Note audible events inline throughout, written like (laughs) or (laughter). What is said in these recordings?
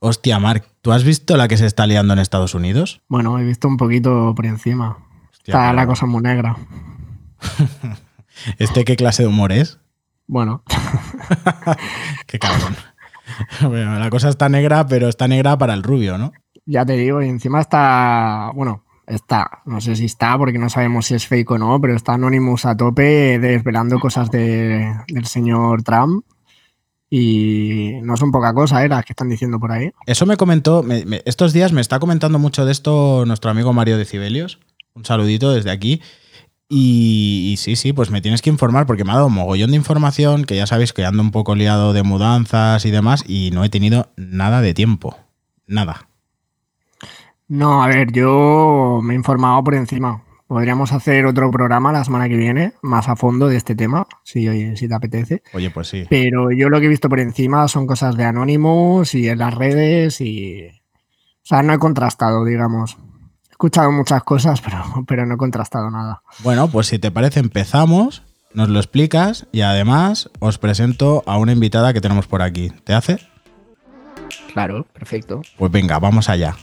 Hostia, Marc, ¿tú has visto la que se está liando en Estados Unidos? Bueno, he visto un poquito por encima. Hostia, Está la cosa muy negra. (laughs) ¿Este qué clase de humor es? Bueno, (laughs) Qué cabrón. (laughs) Bueno, la cosa está negra, pero está negra para el rubio, ¿no? ya te digo, y encima está. Bueno, está. No sé si está, porque no sabemos si es fake o no, pero está Anonymous a tope desvelando cosas de- del señor Trump. Y no son poca cosa, ¿eh? Las que están diciendo por ahí. Eso me comentó, me- me- estos días me está comentando mucho de esto nuestro amigo Mario de Cibelios. Un saludito desde aquí. Y, y sí, sí, pues me tienes que informar porque me ha dado un mogollón de información, que ya sabéis que ando un poco liado de mudanzas y demás, y no he tenido nada de tiempo. Nada. No, a ver, yo me he informado por encima. Podríamos hacer otro programa la semana que viene, más a fondo de este tema, si, si te apetece. Oye, pues sí. Pero yo lo que he visto por encima son cosas de Anonymous y en las redes y... O sea, no he contrastado, digamos. He escuchado muchas cosas, (laughs) pero, pero no he contrastado nada. Bueno, pues si te parece empezamos, nos lo explicas y además os presento a una invitada que tenemos por aquí. ¿Te hace? Claro, perfecto. Pues venga, vamos allá.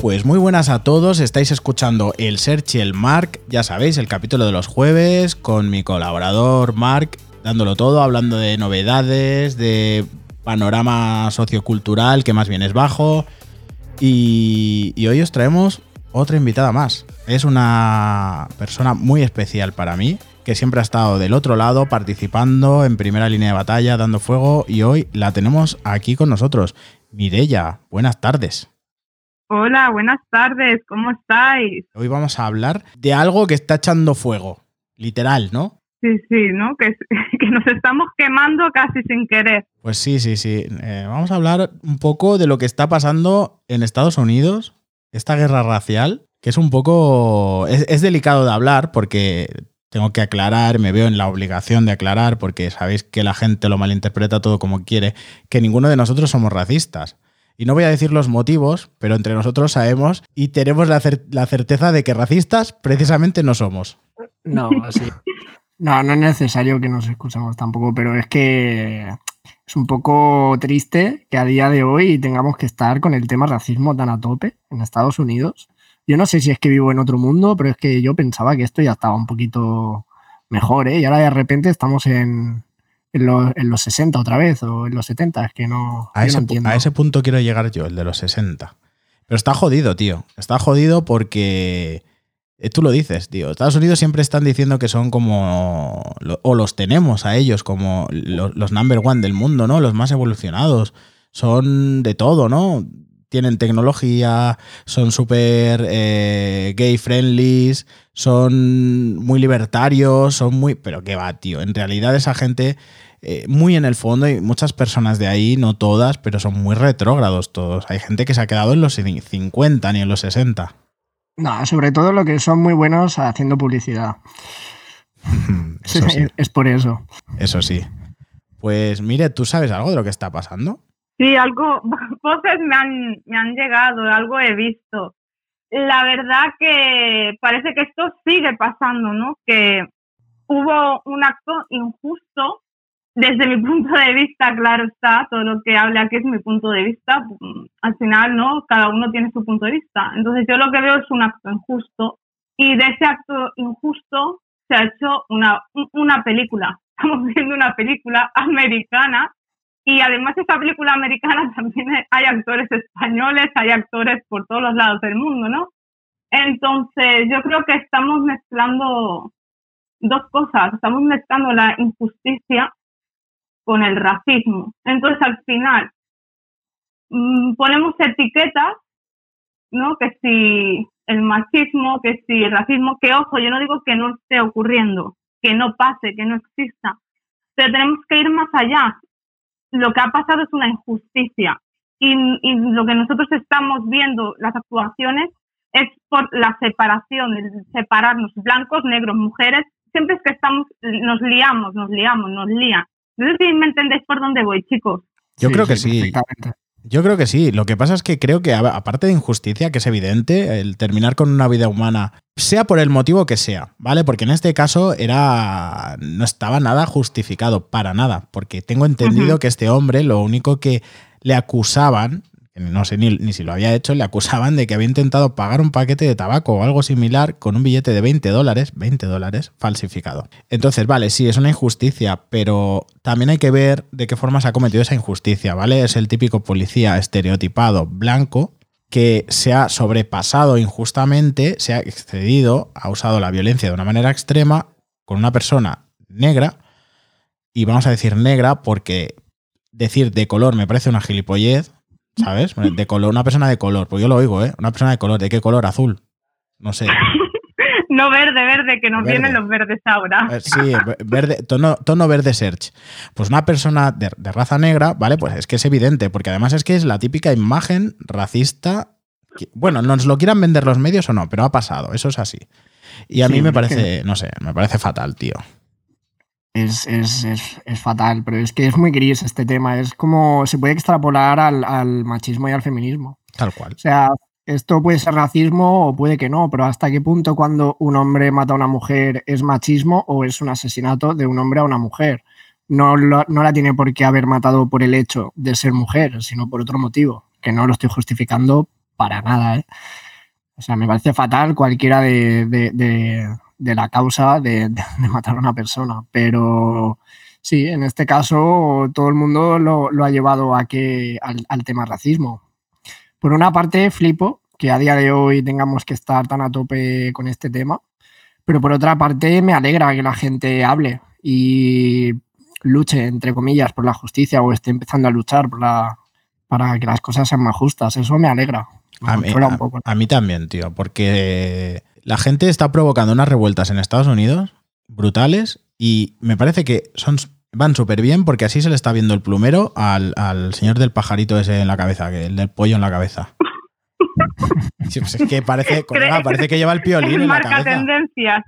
Pues muy buenas a todos, estáis escuchando el Search y el Mark, ya sabéis, el capítulo de los jueves con mi colaborador Mark, dándolo todo, hablando de novedades, de panorama sociocultural que más bien es bajo. Y, y hoy os traemos otra invitada más. Es una persona muy especial para mí, que siempre ha estado del otro lado participando en primera línea de batalla, dando fuego, y hoy la tenemos aquí con nosotros. Mirella, buenas tardes. Hola, buenas tardes, ¿cómo estáis? Hoy vamos a hablar de algo que está echando fuego, literal, ¿no? Sí, sí, ¿no? Que, (laughs) que nos estamos quemando casi sin querer. Pues sí, sí, sí. Eh, vamos a hablar un poco de lo que está pasando en Estados Unidos, esta guerra racial, que es un poco... Es, es delicado de hablar porque tengo que aclarar, me veo en la obligación de aclarar porque sabéis que la gente lo malinterpreta todo como quiere, que ninguno de nosotros somos racistas. Y no voy a decir los motivos, pero entre nosotros sabemos y tenemos la, la certeza de que racistas precisamente no somos. No, sí. No, no es necesario que nos escuchemos tampoco, pero es que es un poco triste que a día de hoy tengamos que estar con el tema racismo tan a tope en Estados Unidos. Yo no sé si es que vivo en otro mundo, pero es que yo pensaba que esto ya estaba un poquito mejor, ¿eh? Y ahora de repente estamos en, en, los, en los 60 otra vez o en los 70, es que no, A ese, no entiendo. a ese punto quiero llegar yo, el de los 60. Pero está jodido, tío. Está jodido porque eh, tú lo dices, tío. Estados Unidos siempre están diciendo que son como. O los tenemos a ellos como lo- los number one del mundo, ¿no? Los más evolucionados. Son de todo, ¿no? Tienen tecnología, son súper eh, gay friendly, son muy libertarios, son muy. Pero qué va, tío. En realidad, esa gente eh, muy en el fondo y muchas personas de ahí, no todas, pero son muy retrógrados todos. Hay gente que se ha quedado en los cin- 50 ni en los 60. No, sobre todo lo que son muy buenos haciendo publicidad. (laughs) (laughs) Sí, es por eso. eso sí. Pues mire, ¿tú sabes algo de lo que está pasando? Sí, algo, (laughs) voces me han, me han llegado, algo he visto. La verdad que parece que esto sigue pasando, ¿no? Que hubo un acto injusto, desde mi punto de vista, claro está, todo lo que hable aquí es mi punto de vista, mm, al final, ¿no? Cada uno tiene su punto de vista. Entonces yo lo que veo es un acto injusto y de ese acto injusto se ha hecho una, un- una película. (laughs) Estamos viendo una película americana y además esa película americana (laughs) también hay actores españoles, hay actores por todos los lados del mundo, ¿no? Entonces yo creo que estamos mezclando dos cosas, estamos mezclando la injusticia con el racismo. Entonces al final mm, ponemos etiquetas, ¿no? Que si el machismo, que si el racismo, que ojo, yo no digo que no esté ocurriendo, que no pase, que no exista, pero tenemos que ir más allá. Lo que ha pasado es una injusticia y, y lo que nosotros estamos viendo, las actuaciones, es por la separación, el separarnos blancos, negros, mujeres. Siempre es que estamos, nos liamos, nos liamos, nos lían. No sé si me entendéis por dónde voy, chicos. Yo creo que sí. Yo creo que sí. Lo que pasa es que creo que, a- aparte de injusticia, que es evidente, el terminar con una vida humana sea por el motivo que sea, ¿vale? Porque en este caso era no estaba nada justificado para nada, porque tengo entendido que este hombre lo único que le acusaban, no sé ni, ni, si lo había hecho, le acusaban de que había intentado pagar un paquete de tabaco o algo similar con un billete de 20 dólares, 20 dólares, falsificado. Entonces, vale, sí, es una injusticia, pero también hay que ver de qué forma se ha cometido esa injusticia, ¿vale? Es el típico policía estereotipado blanco que se ha sobrepasado injustamente, se ha excedido, ha usado la violencia de una manera extrema con una persona negra, y vamos a decir negra porque decir de color me parece una gilipollez, ¿sabes? (laughs) De color, una persona de color, pues yo lo oigo, ¿eh? Una persona de color, ¿de qué color? Azul. No sé. (laughs) no verde, verde, que nos vienen los verdes ahora. Eh, sí, verde, tono, tono verde search. Pues una persona de, de, raza negra, ¿vale? Pues es que es evidente, porque además es que es la típica imagen racista. Que, bueno, nos lo quieran vender los medios o no, pero ha pasado, eso es así. Y a sí, mí me parece, que... no sé, me parece fatal, tío. Es, es, es, es, fatal, pero es que es muy gris este tema. Es como se puede extrapolar al, al machismo y al feminismo. Tal cual. O sea, esto puede ser racismo o puede que no, pero ¿hasta qué punto cuando un hombre mata a una mujer es machismo o es un asesinato de un hombre a una mujer? No, no, la tiene por qué haber matado por el hecho de ser mujer, sino por otro motivo, que no lo estoy justificando para nada. ¿eh? O sea, me parece fatal cualquiera de, de la causa de, matar a una persona, pero sí, en este caso todo el mundo lo, lo ha llevado a que, al, al tema racismo por una parte, flipo que a día de hoy tengamos que estar tan a tope con este tema, pero por otra parte me alegra que la gente hable y luche, entre comillas, por la justicia o esté empezando a luchar por la, para que las cosas sean más justas. Eso me alegra. Me a, mí, a, a mí también, tío, porque la gente está provocando unas revueltas en Estados Unidos brutales y me parece que son van súper bien porque así se le está viendo el plumero al, al, señor del pajarito ese en la cabeza, que el del pollo en la cabeza. (laughs) Sí, pues es que parece, colega, parece que lleva el piolín en la cabeza. tendencias.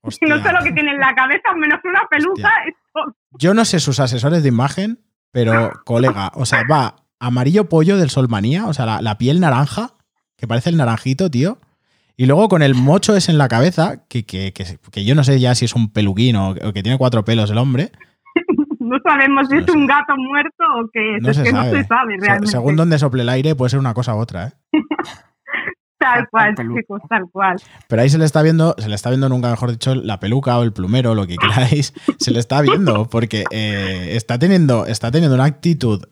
Hostia. No sé lo que tiene en la cabeza, menos una peluca. Esto... Yo no sé sus asesores de imagen, pero colega, o sea, va amarillo pollo del Solmanía, o sea, la, la piel naranja, que parece el naranjito, tío. Y luego con el mocho es en la cabeza, que, que, que, que, yo no sé ya si es un peluquín o que tiene cuatro pelos el hombre no sabemos si no es un gato muerto o qué es. No es se que sabe. no se sabe realmente. Según donde sople el aire, puede ser una cosa u otra, ¿eh? (laughs) tal cual, chicos, tal cual. Pero ahí se le está viendo, se le está viendo nunca mejor dicho, la peluca o el plumero, lo que queráis, se le está viendo, porque eh, está, teniendo, está teniendo una actitud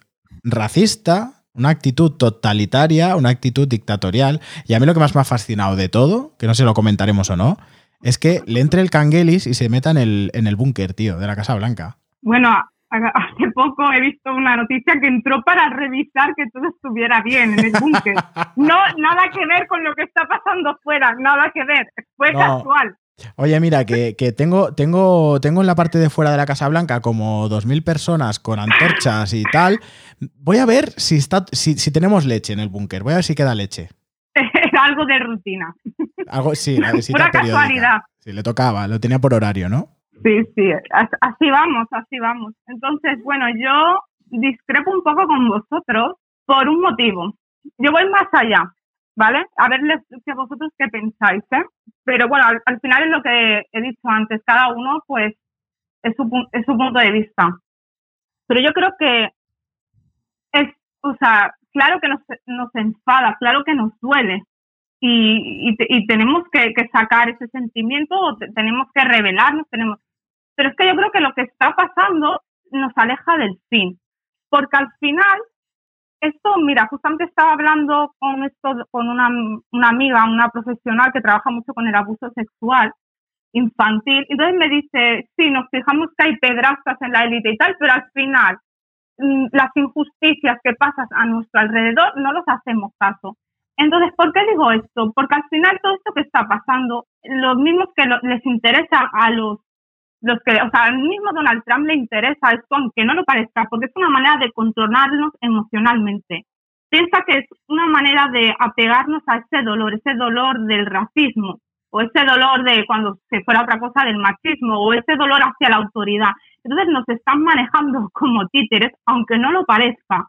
racista, una actitud totalitaria, una actitud dictatorial. Y a mí lo que más me ha fascinado de todo, que no sé si lo comentaremos o no, es que le entre el canguelis y se meta en el, en el búnker, tío, de la Casa Blanca. Bueno, hace poco he visto una noticia que entró para revisar que todo estuviera bien en el búnker. No, nada que ver con lo que está pasando fuera, nada que ver. Fue no. casual. Oye, mira, que, que, tengo, tengo, tengo en la parte de fuera de la Casa Blanca como 2.000 personas con antorchas y tal. Voy a ver si, está, si, si tenemos leche en el búnker. Voy a ver si queda leche. (laughs) Algo de rutina. Algo, sí, la visita Una periódica. casualidad. Sí, le tocaba, lo tenía por horario, ¿no? Sí, sí, así vamos, así vamos. Entonces, bueno, yo discrepo un poco con vosotros por un motivo. Yo voy más allá, ¿vale? A ver que vosotros qué pensáis, ¿eh? Pero bueno, al, al, final es lo que he dicho antes, cada uno pues es su, es su punto de vista. Pero yo creo que es, o sea, claro que nos, nos enfada, claro que nos duele, y, y, y, tenemos que, que, sacar ese sentimiento, tenemos que revelarnos, tenemos, pero es que yo creo que lo que está pasando nos aleja del fin, porque al final, esto, mira, justamente estaba hablando con esto, con una, una amiga, una profesional que trabaja mucho con el abuso sexual infantil, entonces me dice, sí, nos fijamos que hay pedrastas en la élite y tal, pero al final mm, las injusticias que pasan a nuestro alrededor no los hacemos caso. Entonces, ¿por qué digo esto? Porque al final todo esto que está pasando, los mismos que lo, les interesa a los los que, o sea, al mismo Donald Trump le interesa esto, aunque no lo parezca, porque es una manera de controlarnos emocionalmente. Piensa que es una manera de apegarnos a ese dolor, ese dolor del racismo, o ese dolor de cuando se fuera otra cosa del machismo, o ese dolor hacia la autoridad. Entonces nos están manejando (laughs) como títeres, aunque no lo parezca.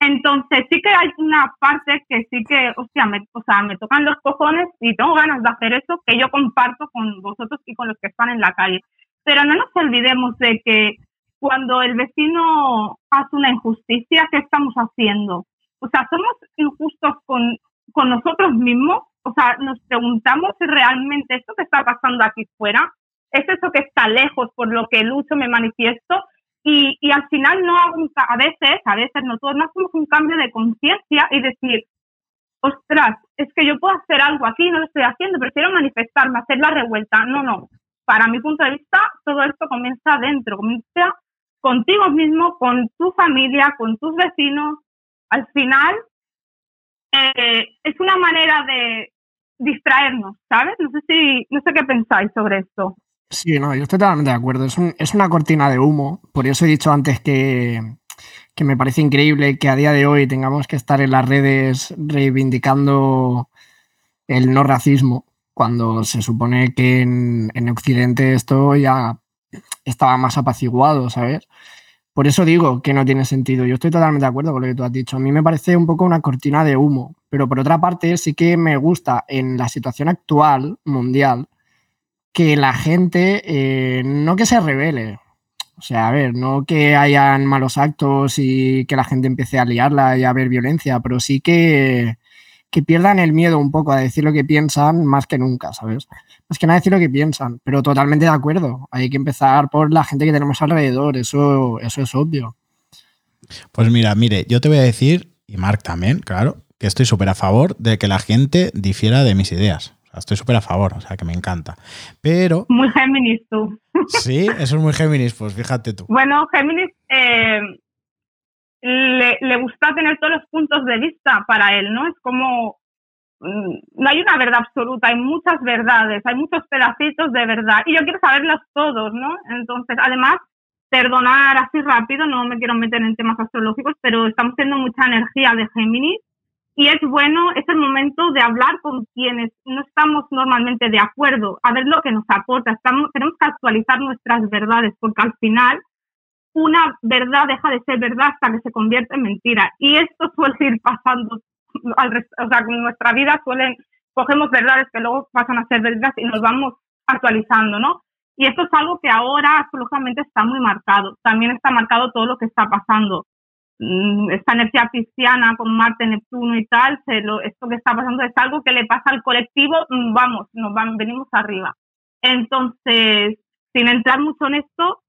Entonces sí que hay una parte que sí que, hostia, me, o sea, me tocan los cojones y tengo ganas de hacer eso que yo comparto con vosotros y con los que están en la calle. Pero no nos olvidemos de que cuando el vecino hace una injusticia, ¿qué estamos haciendo? O sea, somos injustos con, con nosotros mismos. O sea, nos preguntamos si realmente esto que está pasando aquí fuera es eso que está lejos por lo que lucho, me manifiesto y, y al final no a veces, a veces nosotros no hacemos un cambio de conciencia y decir, ostras, es que yo puedo hacer algo aquí, no lo estoy haciendo, prefiero manifestarme, hacer la revuelta. No, no. Para mi punto de vista, todo esto comienza adentro, comienza contigo mismo, con tu familia, con tus vecinos. Al final, eh, es una manera de distraernos, ¿sabes? No sé si, no sé qué pensáis sobre esto. Sí, no, yo estoy totalmente de acuerdo. Es, una cortina de humo. Por eso he dicho antes que, me parece increíble que a día de hoy tengamos que estar en las redes reivindicando el no racismo, cuando se supone que en, en Occidente esto ya estaba más apaciguado, ¿sabes? Por eso digo que no tiene sentido. Yo estoy totalmente de acuerdo con lo que tú has dicho. A mí me parece un poco una cortina de humo, pero por otra parte sí que me gusta en la situación actual mundial que la gente eh, no que se revele. O sea, a ver, no que hayan malos actos y que la gente empiece a liarla y a haber violencia, pero sí que, que pierdan el miedo un poco a decir lo que piensan más que nunca, ¿sabes? Más que nada decir lo que piensan, pero totalmente de acuerdo. Hay que empezar por la gente que tenemos alrededor, eso, eso es obvio. Pues mira, mire, yo te voy a decir, y Mark también, claro, que estoy súper a favor de que la gente difiera de mis ideas estoy súper a favor, o sea, que me encanta. Pero... Muy Géminis tú. Sí, eso es muy Géminis, pues fíjate tú. Bueno, Géminis eh, le, gusta tener todos los puntos de vista para él, ¿no? Es como... Mm, no hay una verdad absoluta, hay muchas verdades, hay muchos pedacitos de verdad y yo quiero saberlos todos, ¿no? Entonces, además, perdonar así rápido, no me quiero meter en temas astrológicos, pero estamos teniendo mucha energía de Géminis y es bueno, es el momento de hablar con quienes no estamos normalmente de acuerdo, a ver lo que nos aporta. Estamos, tenemos que actualizar nuestras verdades, porque al final una verdad deja de ser verdad hasta que se convierte en mentira. Y esto suele ir pasando, o sea, en nuestra vida suelen, cogemos verdades que luego pasan a ser verdades y nos vamos actualizando, ¿no? Y esto es algo que ahora absolutamente está muy marcado. También está marcado todo lo que está pasando Mm, esta energía pisciana con Marte, Neptuno y tal, se lo, esto que está pasando es algo que le pasa al colectivo, mm, vamos, nos van, venimos arriba. Entonces, sin entrar mucho en esto,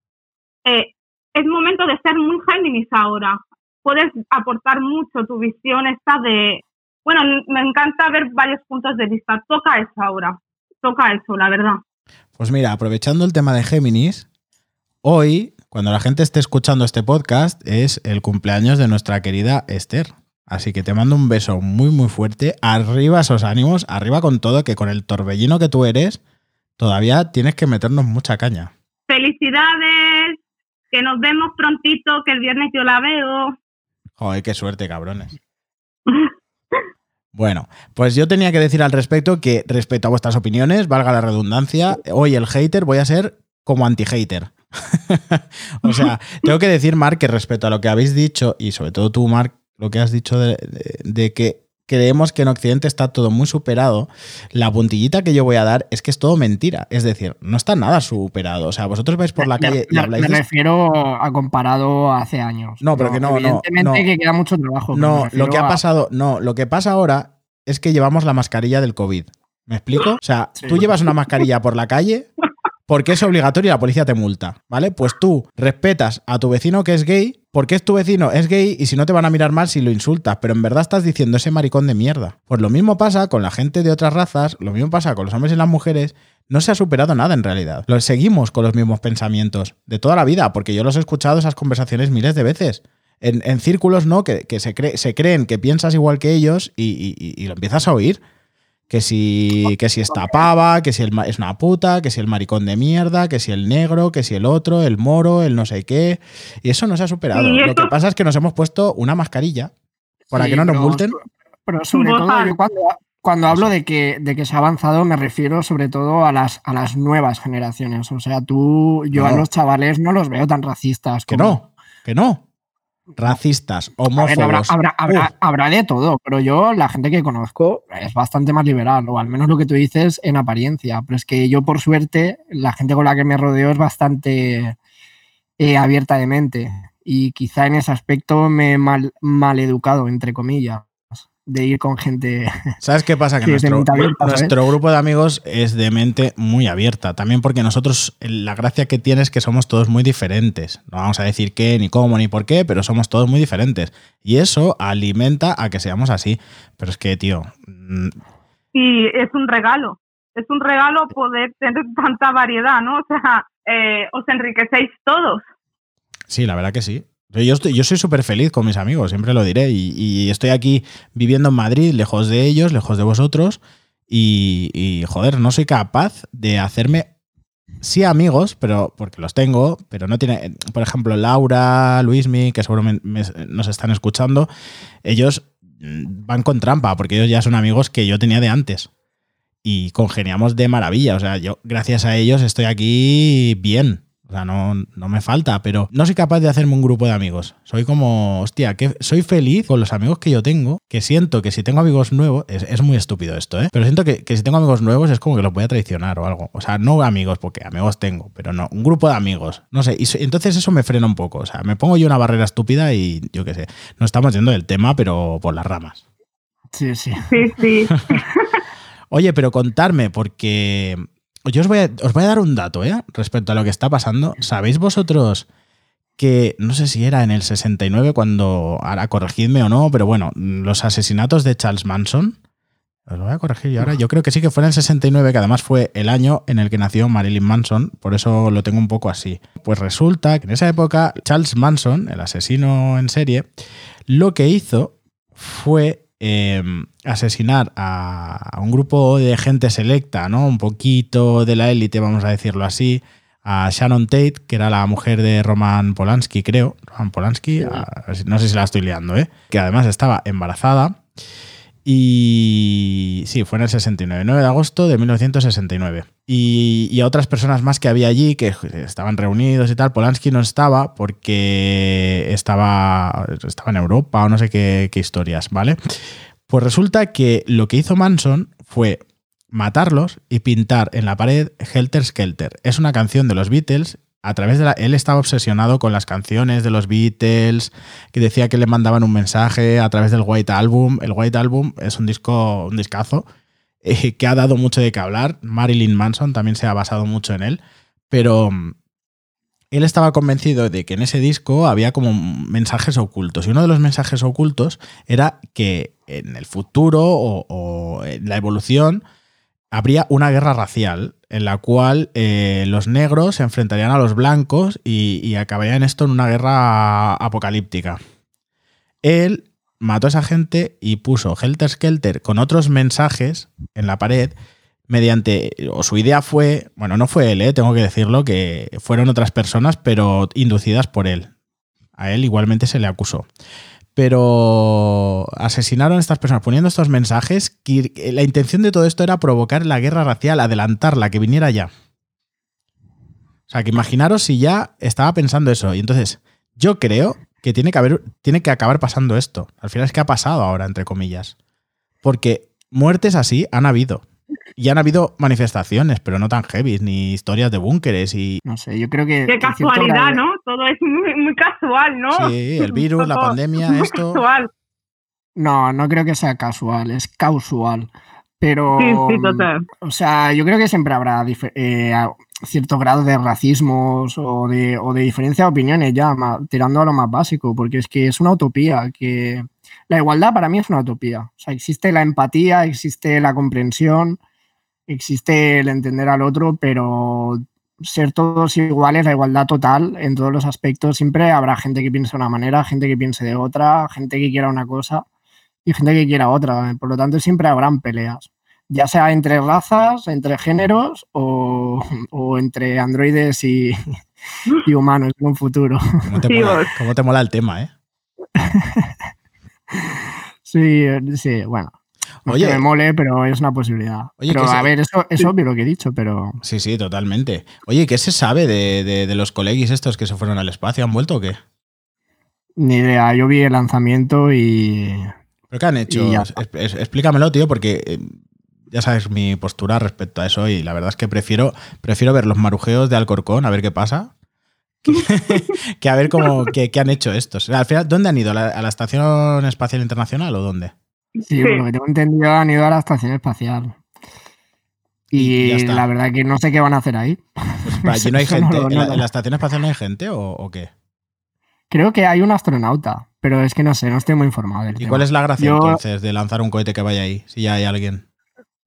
eh, es momento de ser muy Géminis ahora. Puedes aportar mucho tu visión esta de, bueno, me encanta ver varios puntos de vista. Toca eso ahora, toca eso, la verdad. Pues mira, aprovechando el tema de Géminis, hoy cuando la gente esté escuchando este podcast es el cumpleaños de nuestra querida Esther. Así que te mando un beso muy muy fuerte. Arriba esos ánimos, arriba con todo, que con el torbellino que tú eres, todavía tienes que meternos mucha caña. Felicidades, que nos vemos prontito, que el viernes yo la veo. Joder, qué suerte, cabrones. (laughs) Bueno, pues yo tenía que decir al respecto que respecto a vuestras opiniones, valga la redundancia, hoy el hater voy a ser como anti-hater. (laughs) o sea, tengo que decir, Mark, que respecto a lo que habéis dicho, y sobre todo tú, Mark, lo que has dicho de, que creemos que en Occidente está todo muy superado, la puntillita que yo voy a dar es que es todo mentira. Es decir, no está nada superado. O sea, vosotros vais por la calle y habláis. Me refiero a comparado hace años. No, pero que no. Evidentemente que queda mucho trabajo. No, lo que ha pasado, no, lo que pasa ahora es que llevamos la mascarilla del COVID. ¿Me explico? O sea, tú llevas una mascarilla por la calle (laughs) porque es obligatorio y la policía te multa, ¿vale? Pues tú respetas a tu vecino que es gay, porque es tu vecino, es gay y si no te van a mirar mal si lo insultas, pero en verdad estás diciendo ese maricón de mierda. Pues lo mismo pasa con la gente de otras razas, lo mismo pasa con los hombres y las mujeres, no se ha superado nada en realidad. Lo seguimos con los mismos pensamientos de toda la vida, porque yo los he escuchado esas conversaciones miles de veces. En, círculos, ¿no? Que, se, se, creen que piensas igual que ellos y lo empiezas a oír que si, que si está pava, que si el, es una puta, que si el maricón de mierda, que si el negro, que si el otro, el moro, el no sé qué. Y eso no se ha superado. Lo que pasa es que nos hemos puesto una mascarilla para que no nos multen. Pero sobre todo, cuando, hablo de que, de que se ha avanzado, me refiero sobre todo a las, a las nuevas generaciones. O sea, tú, yo a los chavales no los veo tan racistas. Que no, que no. Racistas, A ver, habrá, homófobos. habrá- habrá- Uf, habrá de todo, pero yo, la gente que conozco, es bastante más liberal, o al menos lo que tú dices en apariencia. Pero es que yo, por suerte, la gente con la que me rodeo es bastante eh, abierta de mente. Y quizá en ese aspecto me he mal, maleducado, entre comillas, de ir con gente. ¿Sabes qué pasa? (laughs) Que nuestro, nuestro grupo de amigos es de mente muy abierta. También porque nosotros, la gracia que tiene es que somos todos muy diferentes. No vamos a decir qué, ni cómo, ni por qué, pero somos todos muy diferentes. Y eso alimenta a que seamos así. Pero es que, tío, mm, y es un regalo. Es un regalo poder tener tanta variedad, ¿no? O sea, eh, os enriquecéis todos. Sí, la verdad que sí. Yo, estoy, yo soy súper feliz con mis amigos, siempre lo diré. Y, estoy aquí viviendo en Madrid, lejos de ellos, lejos de vosotros. Y, joder, no soy capaz de hacerme, sí amigos, pero porque los tengo, pero no tiene, por ejemplo, Laura, Luismi, que me- nos están escuchando, ellos mm, van con trampa, porque ellos ya son amigos que yo tenía de antes. Y congeniamos de maravilla. O sea, yo, gracias a ellos, estoy aquí bien. O sea, no, no me falta, pero no soy capaz de hacerme un grupo de amigos. Soy como, hostia, que soy feliz con los amigos que yo tengo, que siento que si tengo amigos nuevos, es, es muy estúpido esto, ¿eh? Pero siento que, que si tengo amigos nuevos es como que los voy a traicionar o algo. O sea, no amigos, porque amigos tengo, pero no, un grupo de amigos. No sé, y so- entonces eso me frena un poco. O sea, me pongo yo una barrera estúpida y yo qué sé, no estamos yendo del tema, pero por las ramas. Sí, sí. Sí, sí. (laughs) Oye, pero contarme, porque yo os voy, a, os voy a dar un dato, ¿eh? Respecto a lo que está pasando. ¿Sabéis vosotros que, no sé si era en el 69 cuando, ahora corregidme o no, pero bueno, los asesinatos de Charles Manson, os lo voy a corregir yo ahora, yo creo que sí que fue en el 69, que además fue el año en el que nació Marilyn Manson, por eso lo tengo un poco así. Pues resulta que en esa época Charles Manson, el asesino en serie, lo que hizo fue eh, asesinar a, a un grupo de gente selecta, ¿no? Un poquito de la élite, vamos a decirlo así, a Shannon Tate, que era la mujer de Roman Polanski, creo. Roman Polanski, a- no sé si la estoy liando, ¿eh? Que además estaba embarazada. Y sí, fue en el 69, 9 de agosto de 1969. Y, y a otras personas más que había allí, que estaban reunidos y tal. Polanski no estaba porque estaba, estaba en Europa o no sé qué, qué historias, ¿vale? Pues resulta que lo que hizo Manson fue matarlos y pintar en la pared Helter Skelter. Es una canción de los Beatles. A través de la, él estaba obsesionado con las canciones de los Beatles, que decía que le mandaban un mensaje a través del White Album. El White Album es un disco, un discazo, eh, que ha dado mucho de qué hablar. Marilyn Manson también se ha basado mucho en él, pero mm, él estaba convencido de que en ese disco había como mensajes ocultos. Y uno de los mensajes ocultos era que en el futuro o, o en la evolución habría una guerra racial en la cual eh, los negros se enfrentarían a los blancos y, acabarían esto en una guerra apocalíptica. Él mató a esa gente y puso Helter Skelter con otros mensajes en la pared mediante, o su idea fue, bueno, no fue él, eh, tengo que decirlo, que fueron otras personas, pero inducidas por él. A él igualmente se le acusó. Pero asesinaron a estas personas poniendo estos mensajes. La intención de todo esto era provocar la guerra racial, adelantarla, que viniera ya. O sea, que imaginaros si ya estaba pensando eso. Y entonces, yo creo que tiene que haber, tiene que acabar pasando esto. Al final es que ha pasado ahora, entre comillas. Porque muertes así han habido. Y han habido manifestaciones, pero no tan heavy, ni historias de búnkeres y. No sé, yo creo que. Qué casualidad, grado- ¿no? Todo es muy, muy casual, ¿no? Sí, el virus, la (laughs) pandemia, muy esto. Casual. No, no creo que sea casual, es casual. Pero. Sí, sí, total. O sea, yo creo que siempre habrá eh, cierto grado de racismos o de, o de diferencia de opiniones ya, tirando a lo más básico, porque es que es una utopía, que la igualdad para mí es una utopía. O sea, existe la empatía, existe la comprensión, existe el entender al otro, pero ser todos iguales, la igualdad total en todos los aspectos, siempre habrá gente que piense de una manera, gente que piense de otra, gente que quiera una cosa y gente que quiera otra. Por lo tanto, siempre habrán peleas ya sea entre razas, entre géneros o, o entre androides y, y humanos en un futuro. ¿Cómo te, mola, cómo te mola el tema, eh? (laughs) (laughs) Sí, sí, bueno. No es Oye. que me mole, pero es una posibilidad. Oye, pero se- a ver, eso es obvio lo que he dicho, pero Sí, sí, totalmente. Oye, ¿qué se sabe de, de- de los colegis estos que se fueron al espacio? ¿Han vuelto o qué? Ni idea, yo vi el lanzamiento y. ¿Pero qué han hecho? Es- explícamelo, tío, porque eh, ya sabes mi postura respecto a eso y la verdad es que prefiero, prefiero ver los marujeos de Alcorcón, a ver qué pasa, que, (laughs) que a ver cómo, qué, qué han hecho estos. Al final, ¿dónde han ido? ¿A la, a la Estación Espacial Internacional o dónde? Sí, por lo que tengo entendido, han ido a la estación espacial. Y Y la verdad que no sé qué van a hacer ahí. Pues, (laughs) ¿pero allí no hay no gente. ¿En, la, no- en la Estación Espacial no hay gente o, o qué? Creo que hay un astronauta, pero es que no sé, no estoy muy informado. del ¿Y tema. cuál es la gracia Yo- entonces de lanzar un cohete que vaya ahí, si ya hay alguien?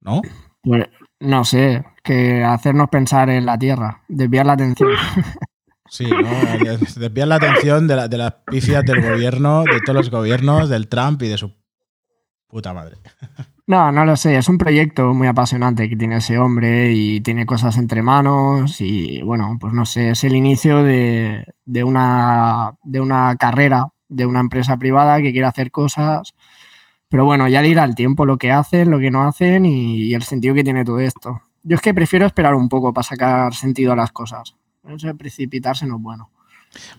¿No? Pues, no sé, que hacernos pensar en la Tierra, desviar la atención. (laughs) Sí, ¿no? (laughs) Desvían la atención de, la- de las pifias del gobierno, de todos los gobiernos, del Trump y de su puta madre. (laughs) No, no lo sé, es un proyecto muy apasionante que tiene ese hombre y tiene cosas entre manos y bueno, pues no sé, es el inicio de, de una, de una carrera de una empresa privada que quiere hacer cosas, pero bueno, ya dirá el tiempo lo que hacen, lo que no hacen y, y el sentido que tiene todo esto. Yo es que prefiero esperar un poco para sacar sentido a las cosas. Precipitarse no es bueno.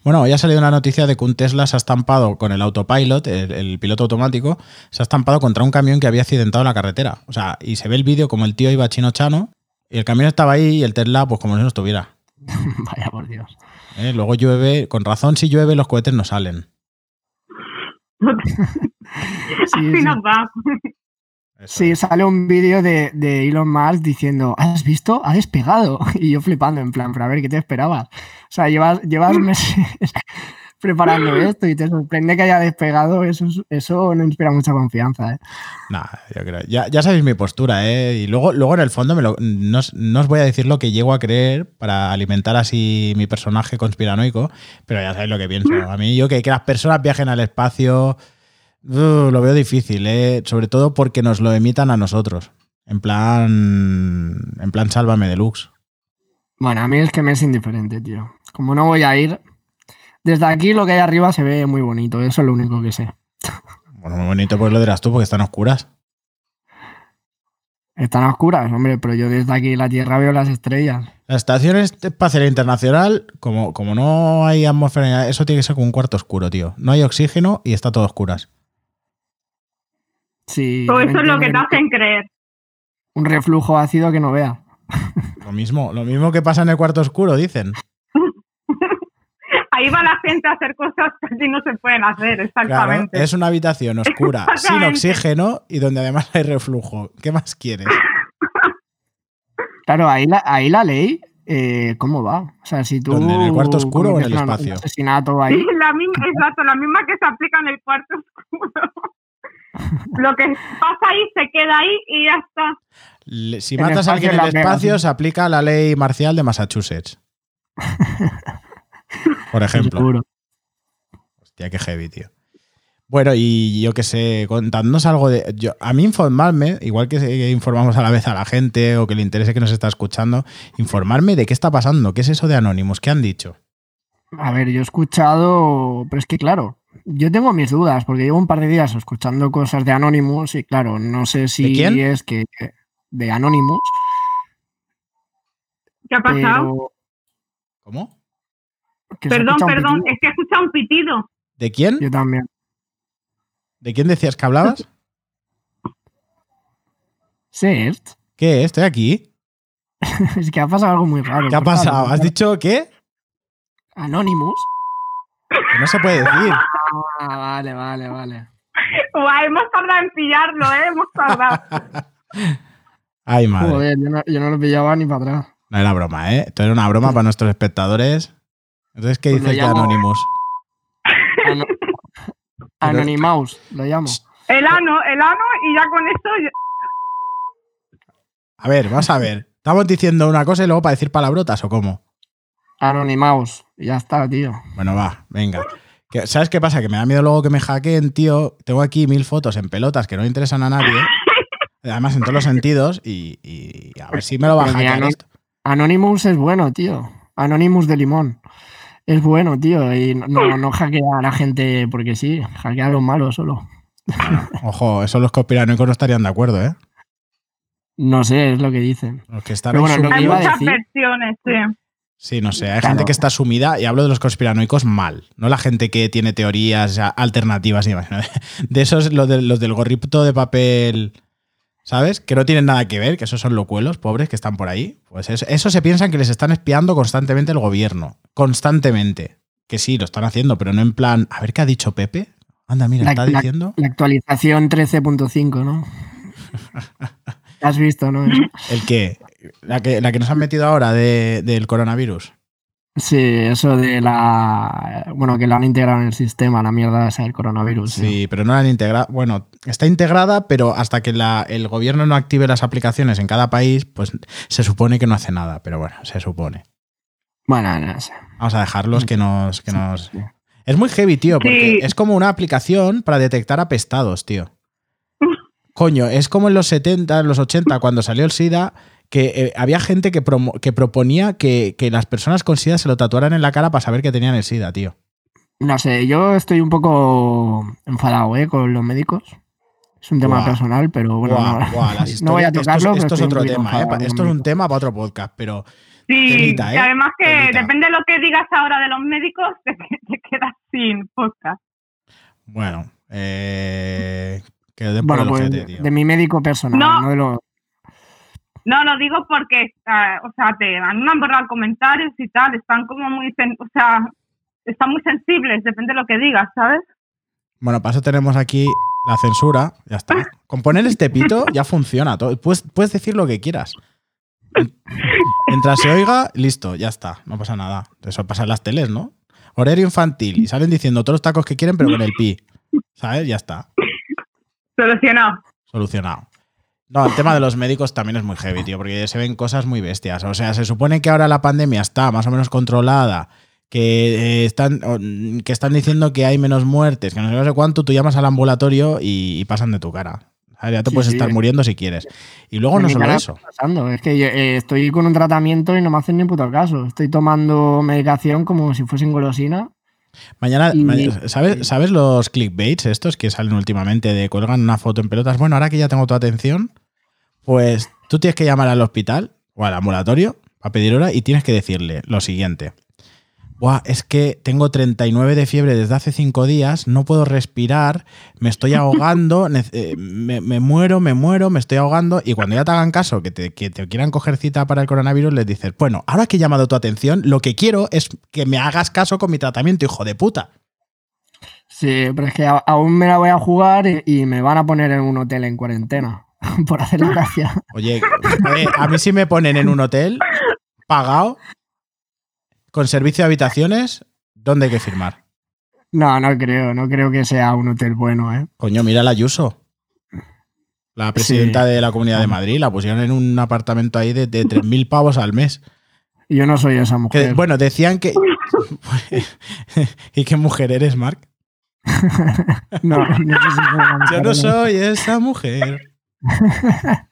Bueno, hoy ha salido una noticia de que un Tesla se ha estampado con el autopilot, el, el piloto automático, se ha estampado contra un camión que había accidentado en la carretera. O sea, y se ve el vídeo como el tío iba chino chano y el camión estaba ahí y el Tesla, pues como si no estuviera. (laughs) Vaya por Dios. ¿eh? Luego llueve, con razón, si llueve, los cohetes no salen. (laughs) Así sí. nos va. Eso Sí, sale un vídeo de, de Elon Musk diciendo, ¿has visto? Ha despegado. (laughs) Y yo flipando, en plan, pero a ver, ¿qué te esperabas? O sea, llevas, llevas (laughs) meses (laughs) preparando esto y te sorprende que haya despegado. Eso, es- eso no inspira mucha confianza. ¿eh? Nah, yo creo. Ya, ya sabéis mi postura, ¿eh? Y luego, luego en el fondo me lo- no, os, no os voy a decir lo que llego a creer para alimentar así mi personaje conspiranoico, pero ya sabéis lo que pienso. A mí, yo que, que las personas viajen al espacio, uh, lo veo difícil, ¿eh? Sobre todo porque nos lo emitan a nosotros. En plan. En plan, sálvame deluxe. Bueno, a mí es que me es indiferente, tío. Como no voy a ir, desde aquí lo que hay arriba se ve muy bonito. Eso es lo único que sé. Bueno, muy bonito, pues lo dirás tú, porque están oscuras. Están oscuras, hombre, pero yo desde aquí la Tierra veo las estrellas. La Estación Espacial Internacional, como, como no hay atmósfera, eso tiene que ser como un cuarto oscuro, tío. No hay oxígeno y está todo oscuras. Sí, Todo eso es lo que te hacen creer. Un reflujo ácido que no vea. Lo mismo, lo mismo que pasa en el cuarto oscuro, dicen. (laughs) Ahí va la gente a hacer cosas que así no se pueden hacer, Claro, exactamente. es una habitación oscura, sin oxígeno y donde además hay reflujo. ¿Qué más quieres? (laughs) Claro, ahí la, ahí la ley, eh, ¿cómo va? O sea, si tú. ¿Dónde? ¿En el cuarto oscuro o en el espacio? Un asesinato ahí. La misma, exacto, la misma que se aplica en el cuarto oscuro. (laughs) Lo que pasa ahí se queda ahí y ya está. Le- Si matas a alguien en el espacio, se aplica la ley marcial de Massachusetts. (laughs) Por ejemplo. Seguro. Hostia, qué heavy, tío. Bueno, y yo qué sé, contándonos algo de. Yo, a mí informarme, igual que que informamos a la vez a la gente o que le interese que nos está escuchando, informarme de qué está pasando, qué es eso de Anonymous, qué han dicho. A ver, yo he escuchado, pero es que claro, yo tengo mis dudas porque llevo un par de días escuchando cosas de Anonymous y claro, no sé si ¿De quién? es que de Anonymous, ¿Qué ha pasado? pero ¿Cómo? que perdón, perdón, pitido. es que he escuchado un pitido. ¿De quién? Yo también. ¿De quién decías que hablabas? Sert, ¿Qué? Estoy aquí. (laughs) es que ha pasado algo muy raro. ¿Qué ha pasado? ¿Has dicho qué? Anonymous. Que no se puede decir. Ah, vale, vale, vale. Guau, hemos tardado en pillarlo, ¿eh? Hemos tardado. (laughs) Ay, madre. Joder, yo no, yo no lo pillaba ni para atrás. No era broma, ¿eh? Esto era una broma para nuestros espectadores. Entonces, ¿qué Pues dices de Anonymous? Ano- (laughs) Anonymous, lo llamo. El ano, el ano, y ya con esto A ver, vamos a ver. ¿Estamos diciendo una cosa y luego para decir palabrotas o cómo? Anonymous. Ya está, tío. Bueno, va, venga. ¿Sabes qué pasa? Que me da miedo luego que me hackeen, tío. Tengo aquí mil fotos en pelotas que no interesan a nadie. (laughs) Además, en todos los sentidos. Y, y a ver si me lo va a hackear esto. Anonymous es bueno, tío. Anonymous de limón. Es bueno, tío. Y no, no hackea a la gente porque sí. Hackea a los malos solo. Ojo, eso los conspiranoicos no estarían de acuerdo, ¿eh? No sé, es lo que dicen. Los que están Pero bueno, lo que hay iba a muchas decir- versiones, sí. Sí, no sé, hay Claro. gente que está sumida, y hablo de los conspiranoicos mal, no la gente que tiene teorías alternativas demás. (laughs) ¿no? De esos, los, de- los del gorrito de papel, ¿sabes? Que no tienen nada que ver, que esos son locuelos, pobres, que están por ahí. Pues eso, eso se piensan que les están espiando constantemente el gobierno. Constantemente. Que sí, lo están haciendo, pero no en plan, a ver qué ha dicho Pepe. Anda, mira, La- está la- diciendo. La actualización 13.5, ¿no? (laughs) Has visto, ¿no? ¿El qué? La que, la que nos han metido ahora de- del coronavirus. Sí, eso de la. Bueno, que lo han integrado en el sistema, la mierda esa del coronavirus. Sí, pero no la han integrado. Bueno, está integrada, pero hasta que la- el gobierno no active las aplicaciones en cada país, pues se supone que no hace nada. Pero bueno, se supone. Bueno, no sé. Vamos a dejarlos que nos. Que Sí, nos... sí. Es muy heavy, tío, porque Sí. es como una aplicación para detectar apestados, tío. (laughs) Coño, es como en los 70, en los 80, cuando salió el SIDA, que eh, había gente que, promo- que proponía que, que las personas con SIDA se lo tatuaran en la cara para saber que tenían el SIDA, tío. No sé, yo estoy un poco enfadado, ¿eh? Con los médicos. Es un tema personal, pero bueno, no, (laughs) voy a tocarlo. Esto, es- esto otro tema, ¿eh? Esto es un tema para otro podcast, pero Sí, Temita, ¿eh? y además que Temita. depende de lo que digas ahora de los médicos, (laughs) te, te quedas sin podcast. bueno, eh, que Bueno, pues de mi médico personal, No. no, de los. No, lo digo porque, ah, o sea, te han borrado comentarios y tal, están como muy, o sea, están muy sensibles, depende de lo que digas, ¿sabes? Bueno, para eso tenemos aquí la censura, ya está. Con poner este pito (laughs) ya funciona. todo. Puedes, puedes decir lo que quieras. Mientras se oiga, listo, ya está, no pasa nada. Eso pasa en las teles, ¿no? Horario infantil y salen diciendo todos los tacos que quieren, pero con el pi. ¿Sabes? Ya está. Solucionado. Solucionado. No, el tema de los médicos también es muy heavy, tío, porque se ven cosas muy bestias. O sea, se supone que ahora la pandemia está más o menos controlada, que, eh, están, que están diciendo que hay menos muertes, que no sé, no sé cuánto, tú llamas al ambulatorio y, y pasan de tu cara. Ya te Sí, puedes sí. estar muriendo si quieres. Y luego no solo eso. pasando. Es que yo, eh, estoy con un tratamiento y no me hacen ni puto caso. Estoy tomando medicación como si fuesen golosina. Mañana, ¿sabes, ¿sabes los clickbaits estos que salen últimamente de cuelgan una foto en pelotas? Bueno, ahora que ya tengo tu atención, pues tú tienes que llamar al hospital o al ambulatorio a pedir hora y tienes que decirle lo siguiente. Buah, es que tengo 39 de fiebre desde hace 5 días, no puedo respirar, me estoy ahogando, (laughs) eh, me, muero, me muero, me estoy ahogando. Y cuando ya te hagan caso, que te, que te quieran coger cita para el coronavirus, les dices, bueno, ahora que he llamado tu atención, lo que quiero es que me hagas caso con mi tratamiento, hijo de puta. Sí, pero es que aún me la voy a jugar y me van a poner en un hotel en cuarentena. (laughs) Por hacer la gracia. Oye, eh, a mí si me ponen en un hotel pagado, con servicio de habitaciones, ¿dónde hay que firmar? No, no creo, no creo que sea un hotel bueno, ¿eh? Coño, mira la Ayuso. La presidenta de la Comunidad de Madrid la pusieron en un apartamento ahí de, de 3.000 pavos al mes. Yo no soy esa Que, mujer. bueno, decían que... (laughs) ¿Y qué mujer eres, Marc? (laughs) No, no sé si Yo no soy esa mujer. (laughs)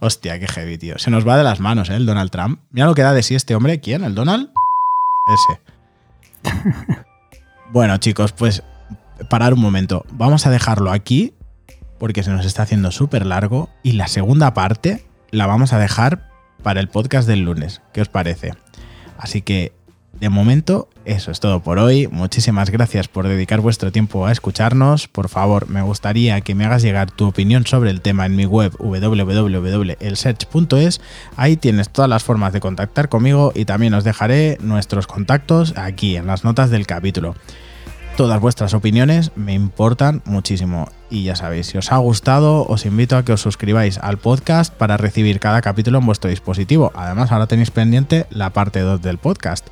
Hostia, qué heavy, tío. Se nos va de las manos, ¿eh? El Donald Trump. Mira lo que da de sí este hombre. ¿Quién? ¿El Donald? Ese. (laughs) Bueno, chicos, pues parar un momento. Vamos a dejarlo aquí porque se nos está haciendo súper largo y la segunda parte la vamos a dejar para el podcast del lunes. ¿Qué os parece? Así que, de momento, eso es todo por hoy. Muchísimas gracias por dedicar vuestro tiempo a escucharnos. Por favor, me gustaría que me hagas llegar tu opinión sobre el tema en mi web www.elsearch.es. Ahí tienes todas las formas de contactar conmigo y también os dejaré nuestros contactos aquí en las notas del capítulo. Todas vuestras opiniones me importan muchísimo. Y ya sabéis, si os ha gustado, os invito a que os suscribáis al podcast para recibir cada capítulo en vuestro dispositivo. Además, ahora tenéis pendiente la parte 2 del podcast.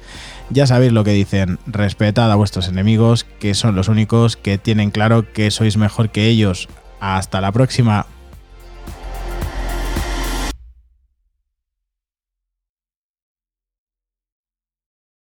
Ya sabéis lo que dicen, respetad a vuestros enemigos, que son los únicos que tienen claro que sois mejor que ellos. Hasta la próxima.